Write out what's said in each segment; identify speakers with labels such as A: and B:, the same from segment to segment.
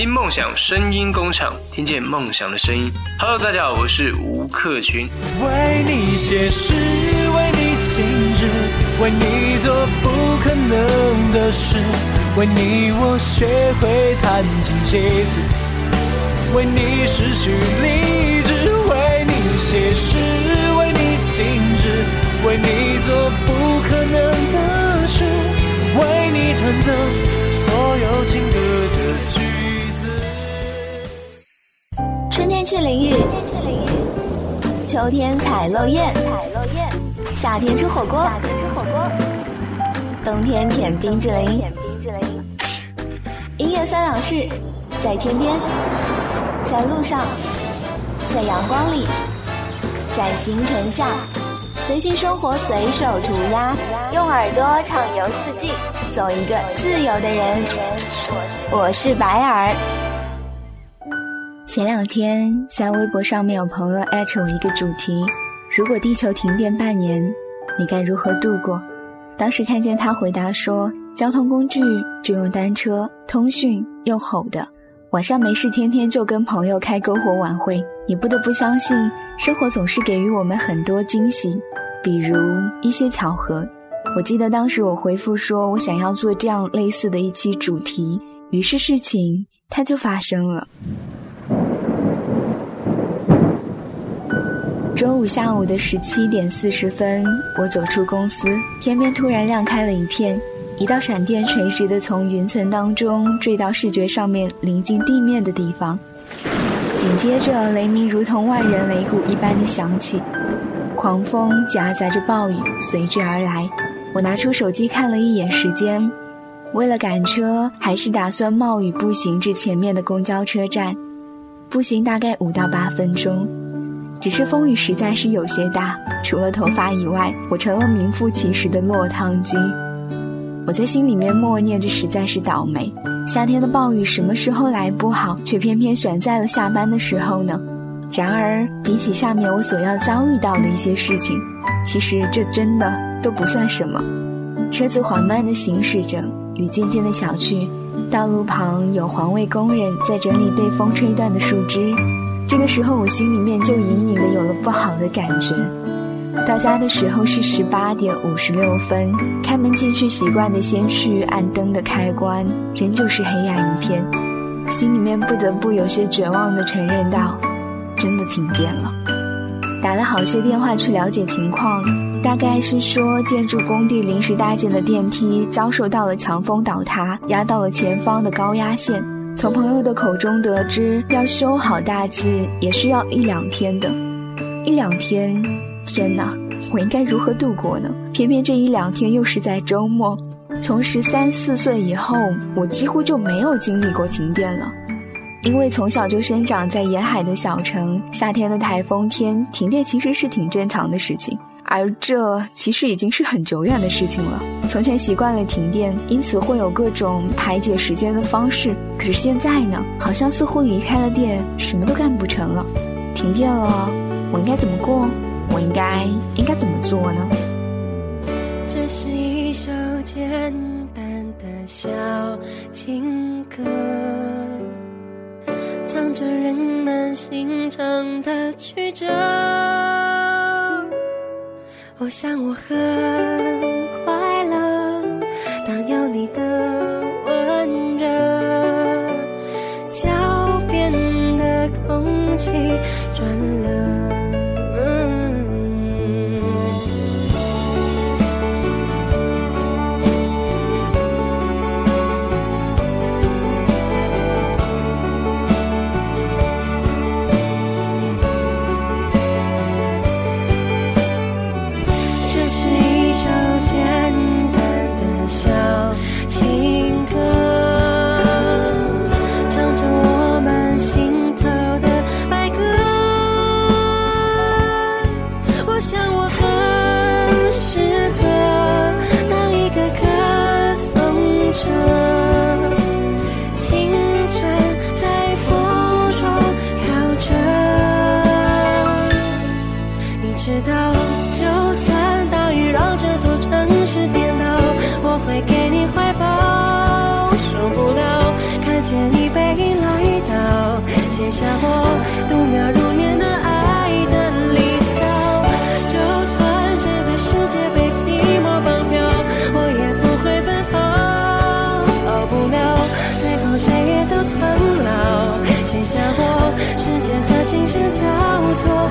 A: 听梦想声音工厂，听见梦想的声音。Hello，大家好，我是吴克群。
B: 为你写诗，为你静止，为你做不可能的事，为你我学会弹琴写词，为你失去理智，为你写诗，为你静止，为你做不可能的事，为你弹奏所有情歌
C: 春天去淋浴，秋天采落叶，夏天吃火锅，冬天舔冰激凌。音乐三两事，在天边，在路上，在阳光里，在星辰下，随性生活，随手涂鸦，用耳朵畅游四季，做一个自由的人。我是白耳。前两天在微博上面有朋友艾特我一个主题：如果地球停电半年，你该如何度过？当时看见他回答说：交通工具就用单车，通讯用吼的，晚上没事天天就跟朋友开篝火晚会。你不得不相信，生活总是给予我们很多惊喜，比如一些巧合。我记得当时我回复说我想要做这样类似的一期主题，于是事情它就发生了。周五下午的十七点四十分，我走出公司，天边突然亮开了一片，一道闪电垂直的从云层当中坠到视觉上面临近地面的地方，紧接着雷鸣如同万人擂鼓一般的响起，狂风夹杂着暴雨随之而来。我拿出手机看了一眼时间，为了赶车，还是打算冒雨步行至前面的公交车站，步行大概五到八分钟。只是风雨实在是有些大，除了头发以外，我成了名副其实的落汤鸡。我在心里面默念：这实在是倒霉。夏天的暴雨什么时候来不好，却偏偏选在了下班的时候呢？然而，比起下面我所要遭遇到的一些事情，其实这真的都不算什么。车子缓慢地行驶着，雨渐渐地小去，道路旁有环卫工人在整理被风吹断的树枝。这个时候，我心里面就隐隐的有了不好的感觉。到家的时候是十八点五十六分，开门进去，习惯的先去按灯的开关，仍旧是黑暗一片，心里面不得不有些绝望的承认道：真的停电了。打了好些电话去了解情况，大概是说建筑工地临时搭建的电梯遭受到了强风倒塌，压到了前方的高压线。从朋友的口中得知，要修好大致也是要一两天的，一两天，天哪，我应该如何度过呢？偏偏这一两天又是在周末。从十三四岁以后，我几乎就没有经历过停电了，因为从小就生长在沿海的小城，夏天的台风天停电其实是挺正常的事情。而这其实已经是很久远的事情了。从前习惯了停电，因此会有各种排解时间的方式。可是现在呢，好像似乎离开了电，什么都干不成了。停电了，我应该怎么过？我应该应该怎么做呢？
D: 这是一首简单的小情歌，唱着人们心肠的曲折。我想我很快乐，当有你的温热，脚边的空气转写下我度秒如年的爱的离骚。就算这个世界被寂寞绑票，我也不会奔跑。逃不了，最后谁也都苍老，写下我时间和琴声交错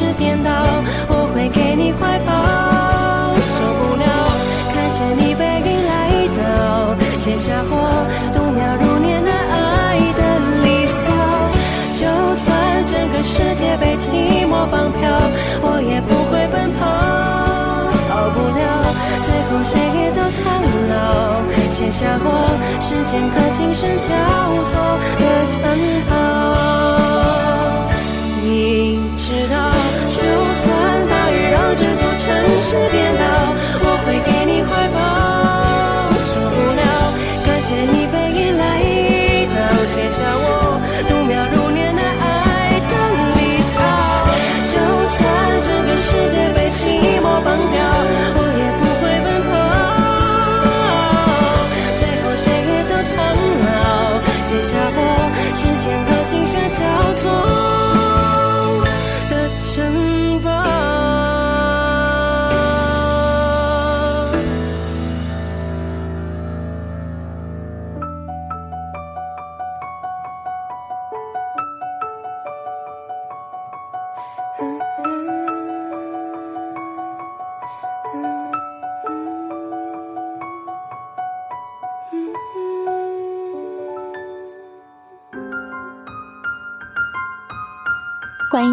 D: 是颠倒，我会给你怀抱。受不了，看见你背影来到，写下我度秒如年的爱的离骚。就算整个世界被寂寞绑票，我也不会奔跑。逃不了，最后谁也都苍老，写下我时间和琴声交错的城堡。是电脑，我会给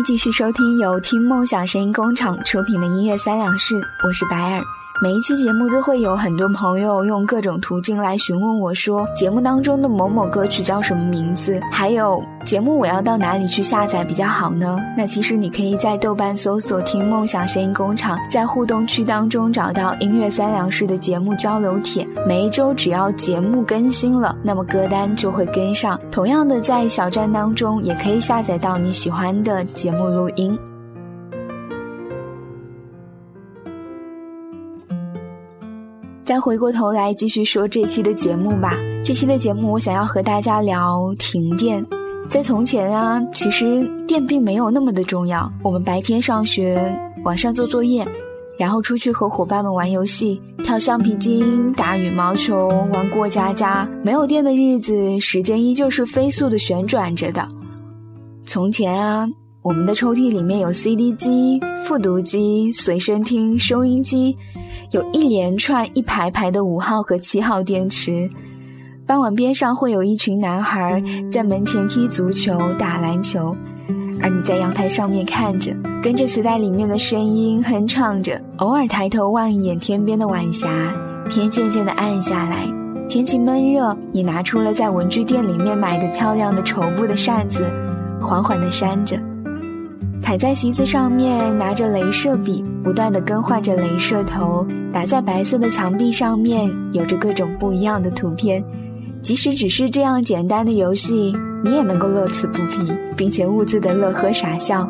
C: 继续收听由听梦想声音工厂出品的音乐三两事，我是白尔。每一期节目都会有很多朋友用各种途径来询问我说，节目当中的某某歌曲叫什么名字？还有节目我要到哪里去下载比较好呢？那其实你可以在豆瓣搜索“听梦想声音工厂”，在互动区当中找到音乐三两式的节目交流帖。每一周只要节目更新了，那么歌单就会跟上。同样的，在小站当中也可以下载到你喜欢的节目录音。再回过头来继续说这期的节目吧。这期的节目，我想要和大家聊停电。在从前啊，其实电并没有那么的重要。我们白天上学，晚上做作业，然后出去和伙伴们玩游戏、跳橡皮筋、打羽毛球、玩过家家。没有电的日子，时间依旧是飞速的旋转着的。从前啊，我们的抽屉里面有 CD 机、复读机、随身听、收音机。有一连串一排排的五号和七号电池，傍晚边上会有一群男孩在门前踢足球、打篮球，而你在阳台上面看着，跟着磁带里面的声音哼唱着，偶尔抬头望一眼天边的晚霞，天渐渐的暗下来，天气闷热，你拿出了在文具店里面买的漂亮的绸布的扇子，缓缓地扇着。踩在席子上面，拿着镭射笔，不断地更换着镭射头，打在白色的墙壁上面，有着各种不一样的图片。即使只是这样简单的游戏，你也能够乐此不疲，并且兀自的乐呵傻笑，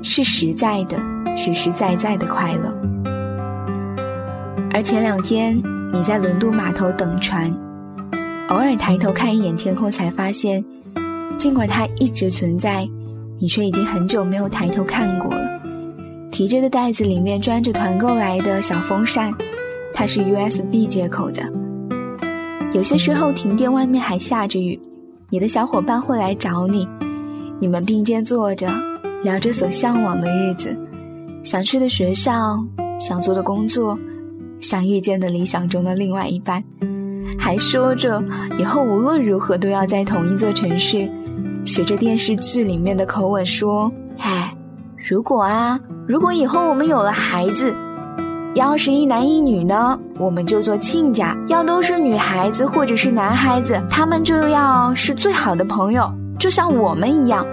C: 是实在的、实实在在的快乐。而前两天你在轮渡码头等船，偶尔抬头看一眼天空，才发现，尽管它一直存在。你却已经很久没有抬头看过了。提着的袋子里面装着团购来的小风扇，它是 USB 接口的。有些时候停电，外面还下着雨，你的小伙伴会来找你，你们并肩坐着，聊着所向往的日子，想去的学校，想做的工作，想遇见的理想中的另外一半，还说着以后无论如何都要在同一座城市，学着电视剧里面的口吻说：“哎，如果啊，如果以后我们有了孩子，要是一男一女呢，我们就做亲家；要都是女孩子或者是男孩子，他们就要是最好的朋友，就像我们一样。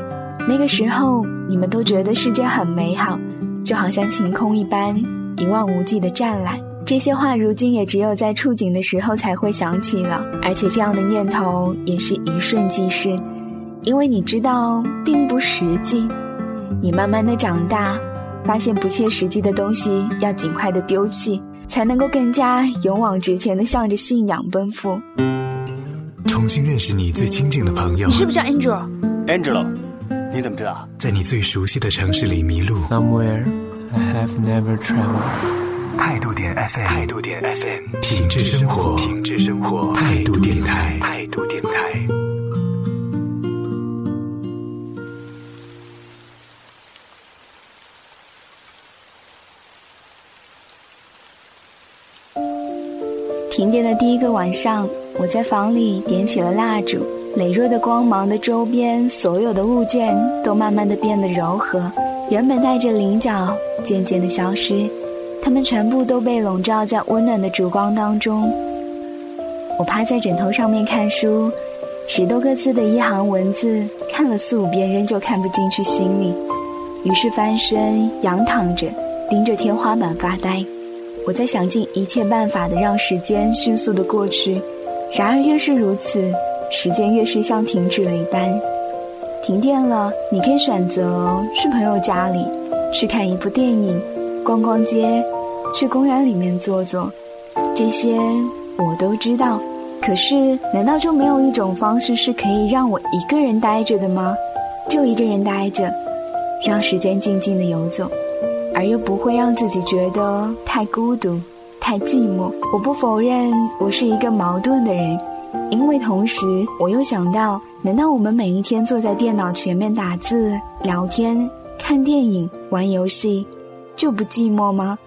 C: 那个时候，你们都觉得世界很美好，就好像晴空一般，一望无际的湛蓝。”这些话如今也只有在触景的时候才会想起了，而且这样的念头也是一瞬即逝，因为你知道并不实际。你慢慢的长大，发现不切实际的东西要尽快的丢弃，才能够更加勇往直前的向着信仰奔赴。
E: 重新认识你最亲近的朋友。
F: 你是不是叫 Angel？Angelo，
G: 你怎么知道？
E: 在你最熟悉的城市里迷路。
H: Somewhere I have never traveled.
E: 态度点 FM，态度点 FM，品质生活，品质生活，态度电台，态度电台。
C: 第一个晚上，我在房里点起了蜡烛，羸弱的光芒的周边，所有的物件都慢慢的变得柔和，原本带着棱角，渐渐的消失。他们全部都被笼罩在温暖的烛光当中。我趴在枕头上面看书，十多个字的一行文字，看了四五遍仍旧看不进去心里。于是翻身仰躺着，盯着天花板发呆。我在想尽一切办法的让时间迅速的过去，然而越是如此，时间越是像停止了一般。停电了，你可以选择去朋友家里，去看一部电影，逛逛街。去公园里面坐坐，这些我都知道。可是，难道就没有一种方式是可以让我一个人待着的吗？就一个人待着，让时间静静的游走，而又不会让自己觉得太孤独、太寂寞。我不否认我是一个矛盾的人，因为同时我又想到：难道我们每一天坐在电脑前面打字、聊天、看电影、玩游戏，就不寂寞吗？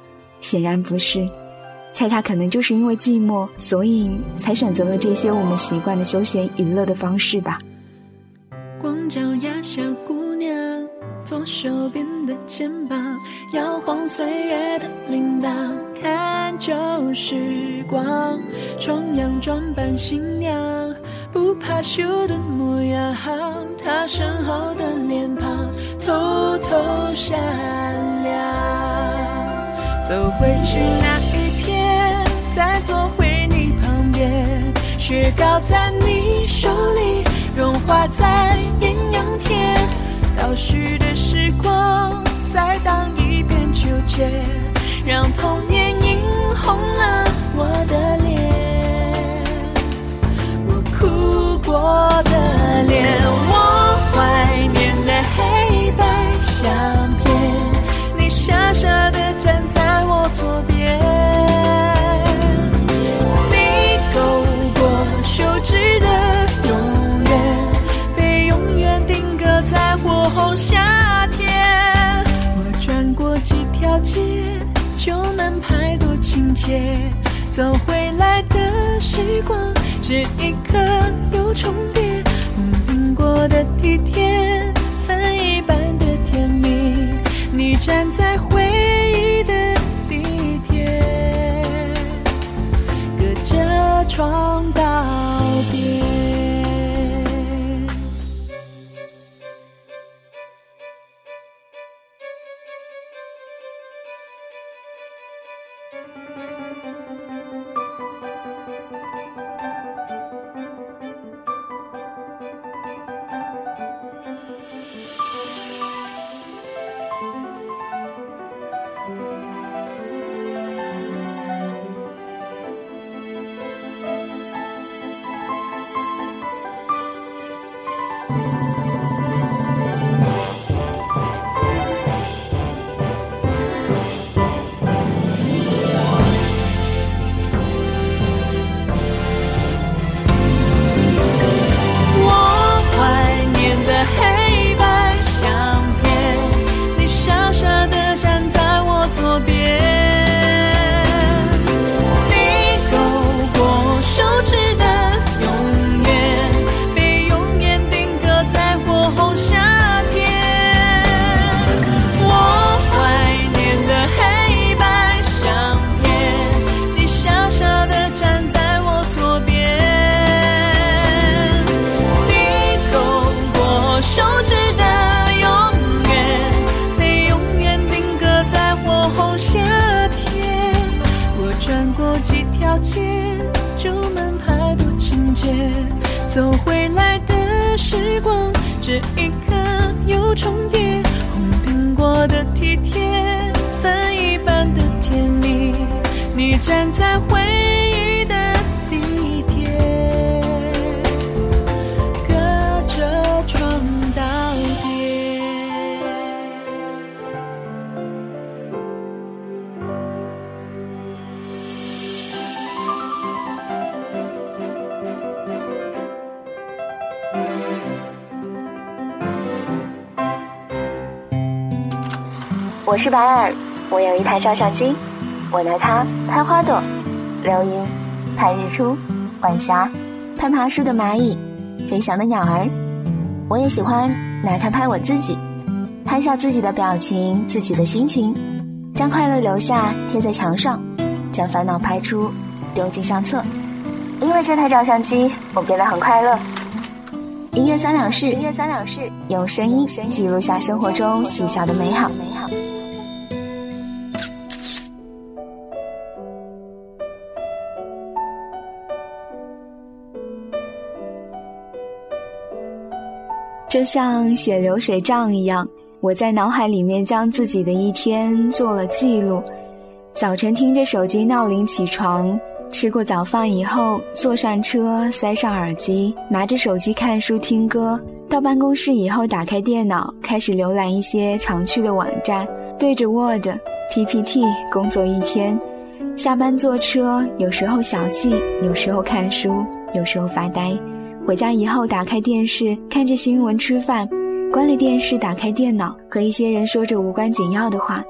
C: 显然不是，恰恰可能就是因为寂寞，所以才选择了这些我们习惯的休闲娱乐的方式吧。
I: 光脚丫小姑，左手边的肩膀，摇晃岁月的铃铛，看旧时光，重阳装扮新娘，不怕羞的模样，她身后的脸庞，偷偷闪亮。走回去那一天，再坐回你旁边，雪糕在你手里融化在艳阳天，许的时光再荡一遍秋千，让童年映红了我的脸，我哭过的脸，我怀念的黑白相片，你傻傻的走回来的时光，这一刻又重叠。经过的体贴，分一半的甜蜜。你站在回忆的地铁，隔着。窗夏天，我转过几条街，旧门牌多情节，走回来的时光，这一刻又重叠，红苹果的体贴，分一半的甜蜜，你站在回。
C: 我是白尔，我有一台照相机，我拿它拍花朵、流云、拍日出、晚霞、拍爬树的蚂蚁、飞翔的鸟儿。我也喜欢拿它拍我自己，拍下自己的表情、自己的心情，将快乐留下贴在墙上，将烦恼拍出丢进相册。因为这台照相机，我变得很快乐。音乐三两事，音乐三两事，用声音记录下生活中细小的美好。就像写流水账一样，我在脑海里面将自己的一天做了记录。早晨听着手机闹铃起床，吃过早饭以后坐上车，塞上耳机，拿着手机看书听歌。到办公室以后，打开电脑，开始浏览一些常去的网站，对着 Word、PPT 工作一天。下班坐车，有时候小憩，有时候看书，有时候发呆。回家以后，打开电视看着新闻吃饭，关了电视，打开电脑和一些人说着无关紧要的话，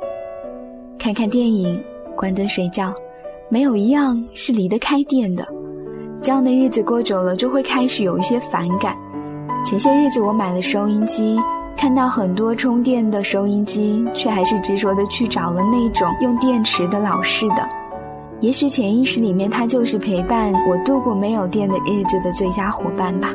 C: 看看电影，关灯睡觉，没有一样是离得开电的。这样的日子过久了，就会开始有一些反感。前些日子我买了收音机，看到很多充电的收音机，却还是执着的去找了那种用电池的老式的。也许潜意识里面，它就是陪伴我度过没有电的日子的最佳伙伴吧。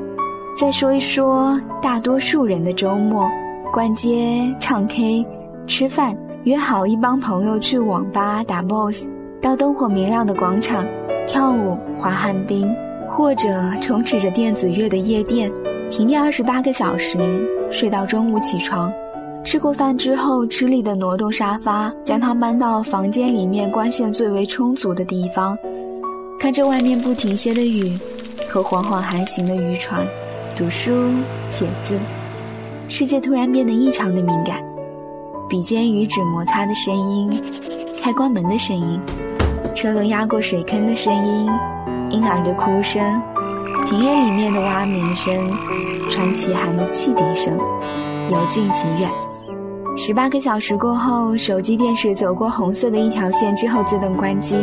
C: 再说一说大多数人的周末，逛街、唱 K、吃饭，约好一帮朋友去网吧打 BOSS，到灯火明亮的广场跳舞、滑旱冰，或者充斥着电子乐的夜店，停电二十八个小时，睡到中午起床。吃过饭之后，吃力地挪动沙发，将它搬到房间里面光线最为充足的地方，看着外面不停歇的雨和缓缓航行的渔船，读书写字，世界突然变得异常的敏感，笔尖与纸摩擦的声音，开关门的声音，车轮压过水坑的声音，婴儿的哭声，庭院里面的蛙鸣声，传奇寒的汽笛声，由近及远。十八个小时过后，手机电视走过红色的一条线之后自动关机。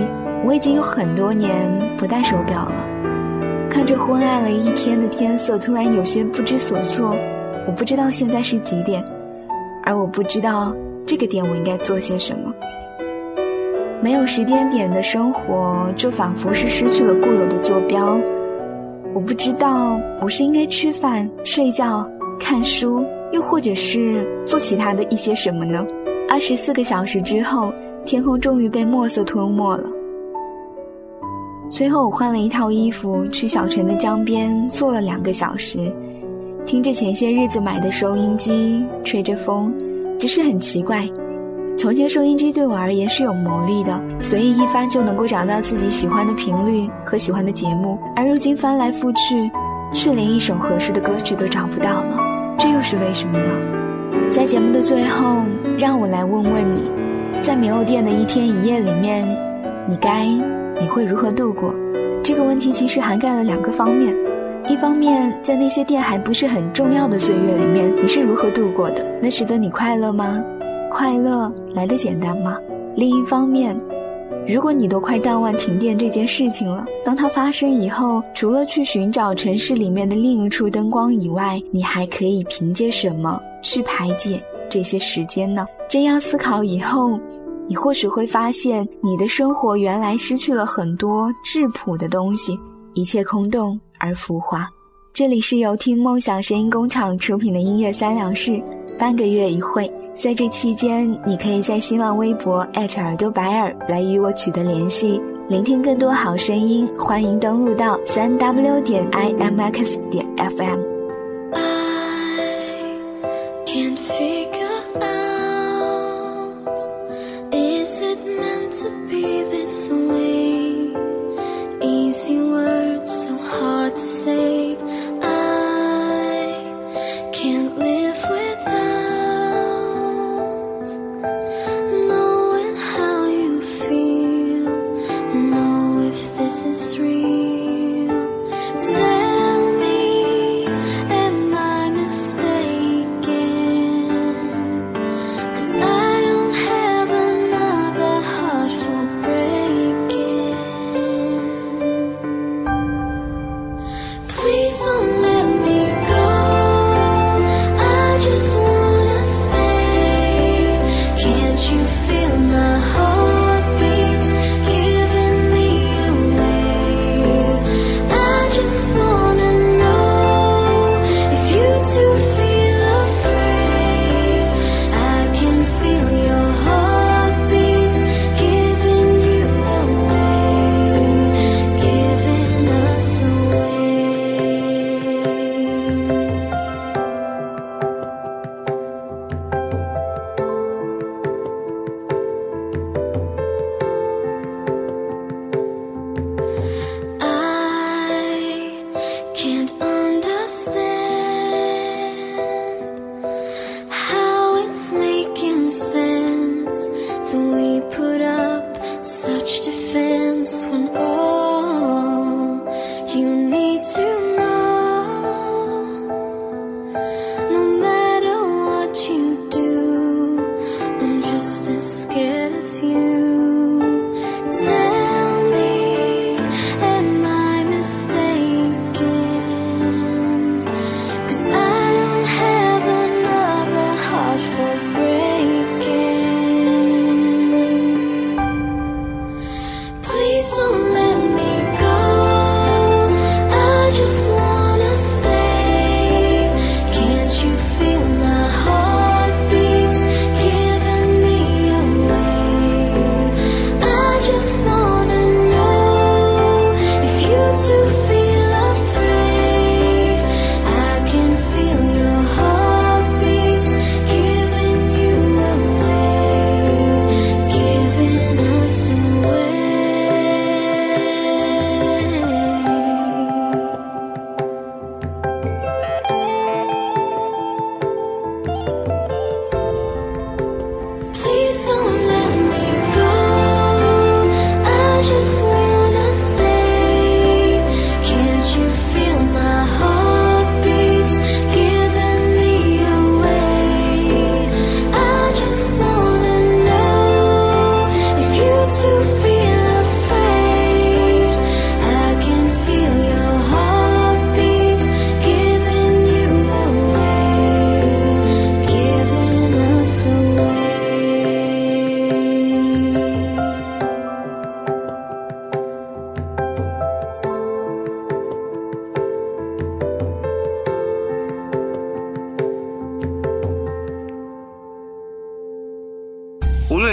C: 我已经有很多年不戴手表了，看着昏暗了一天的天色，突然有些不知所措。我不知道现在是几点，而我不知道这个点我应该做些什么。没有时间点的生活，就仿佛是失去了固有的坐标。我不知道我是应该吃饭、睡觉、看书。又或者是做其他的一些什么呢？二十四个小时之后，天空终于被墨色吞没了。随后，我换了一套衣服，去小城的江边坐了两个小时，听着前些日子买的收音机，吹着风。只是很奇怪，从前收音机对我而言是有魔力的，随意一翻就能够找到自己喜欢的频率和喜欢的节目，而如今翻来覆去，却连一首合适的歌曲都找不到了。这又是为什么呢？在节目的最后，让我来问问你，在没有电的一天一夜里面，你该你会如何度过？这个问题其实涵盖了两个方面：一方面，在那些电还不是很重要的岁月里面，你是如何度过的？那使得你快乐吗？快乐来的简单吗？另一方面，如果你都快淡忘停电这件事情了，当它发生以后，除了去寻找城市里面的另一处灯光以外，你还可以凭借什么去排解这些时间呢？这样思考以后，你或许会发现，你的生活原来失去了很多质朴的东西，一切空洞而浮华。这里是由听梦想声音工厂出品的音乐三两事，半个月一会。在这期间，你可以在新浪微博耳朵白耳来与我取得联系，聆听更多好声音，欢迎登录到三 w 点 i m x 点 f m。
A: to feel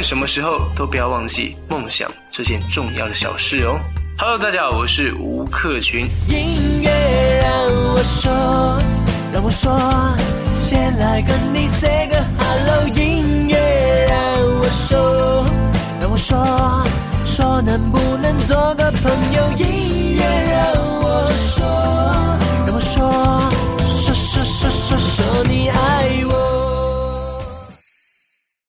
A: 什么时候都不要忘记梦想这件重要的小事哦。Hello，大家好，我是吴克群。
B: 音乐让我说，让我说，先来跟你 say 个 hello。音乐让我说，让我说，说能不能做个朋友？音乐让我说，让我说，说说说说说你爱我。